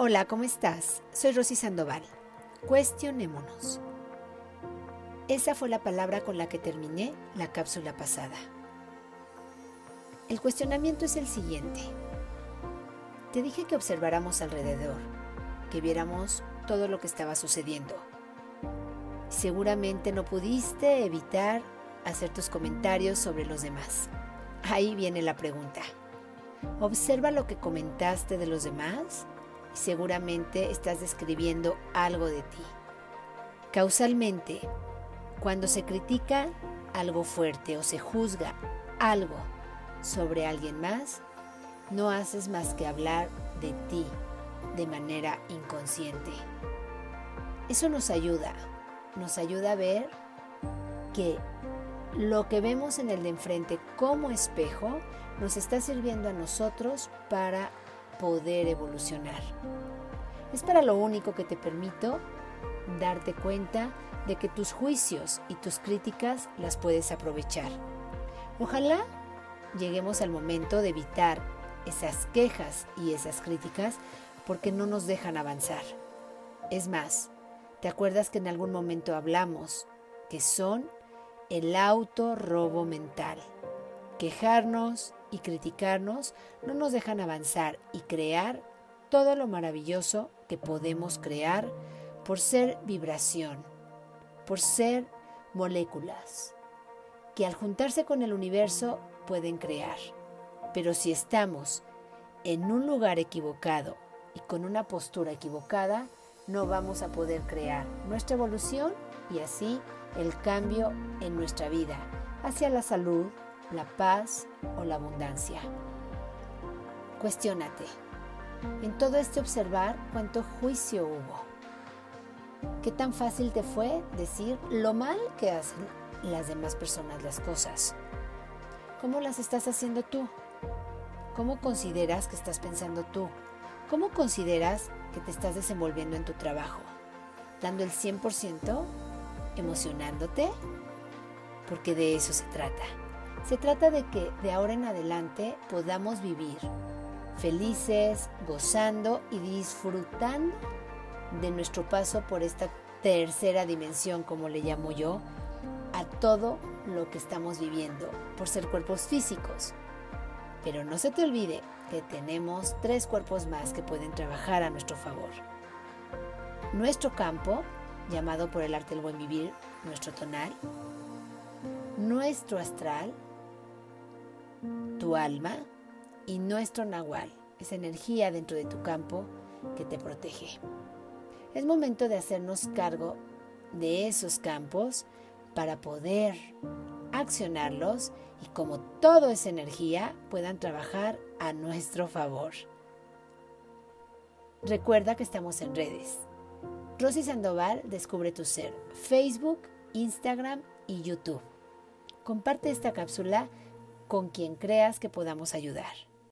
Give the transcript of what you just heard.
Hola, ¿cómo estás? Soy Rosy Sandoval. Cuestionémonos. Esa fue la palabra con la que terminé la cápsula pasada. El cuestionamiento es el siguiente. Te dije que observáramos alrededor, que viéramos todo lo que estaba sucediendo. Seguramente no pudiste evitar hacer tus comentarios sobre los demás. Ahí viene la pregunta. Observa lo que comentaste de los demás seguramente estás describiendo algo de ti. Causalmente, cuando se critica algo fuerte o se juzga algo sobre alguien más, no haces más que hablar de ti de manera inconsciente. Eso nos ayuda, nos ayuda a ver que lo que vemos en el de enfrente como espejo nos está sirviendo a nosotros para poder evolucionar. Es para lo único que te permito darte cuenta de que tus juicios y tus críticas las puedes aprovechar. Ojalá lleguemos al momento de evitar esas quejas y esas críticas porque no nos dejan avanzar. Es más, ¿te acuerdas que en algún momento hablamos que son el auto robo mental? Quejarnos y criticarnos no nos dejan avanzar y crear todo lo maravilloso que podemos crear por ser vibración, por ser moléculas, que al juntarse con el universo pueden crear. Pero si estamos en un lugar equivocado y con una postura equivocada, no vamos a poder crear nuestra evolución y así el cambio en nuestra vida hacia la salud, la paz o la abundancia. Cuestiónate. En todo este observar cuánto juicio hubo. ¿Qué tan fácil te fue decir lo mal que hacen las demás personas las cosas? ¿Cómo las estás haciendo tú? ¿Cómo consideras que estás pensando tú? ¿Cómo consideras que te estás desenvolviendo en tu trabajo? ¿Dando el 100%? ¿Emocionándote? Porque de eso se trata. Se trata de que de ahora en adelante podamos vivir felices, gozando y disfrutando de nuestro paso por esta tercera dimensión, como le llamo yo, a todo lo que estamos viviendo por ser cuerpos físicos. Pero no se te olvide que tenemos tres cuerpos más que pueden trabajar a nuestro favor. Nuestro campo, llamado por el arte del buen vivir, nuestro tonal, nuestro astral, tu alma y nuestro nahual, esa energía dentro de tu campo que te protege. Es momento de hacernos cargo de esos campos para poder accionarlos y como todo es energía puedan trabajar a nuestro favor. Recuerda que estamos en redes. Rosy Sandoval Descubre tu Ser, Facebook, Instagram y YouTube. Comparte esta cápsula con quien creas que podamos ayudar.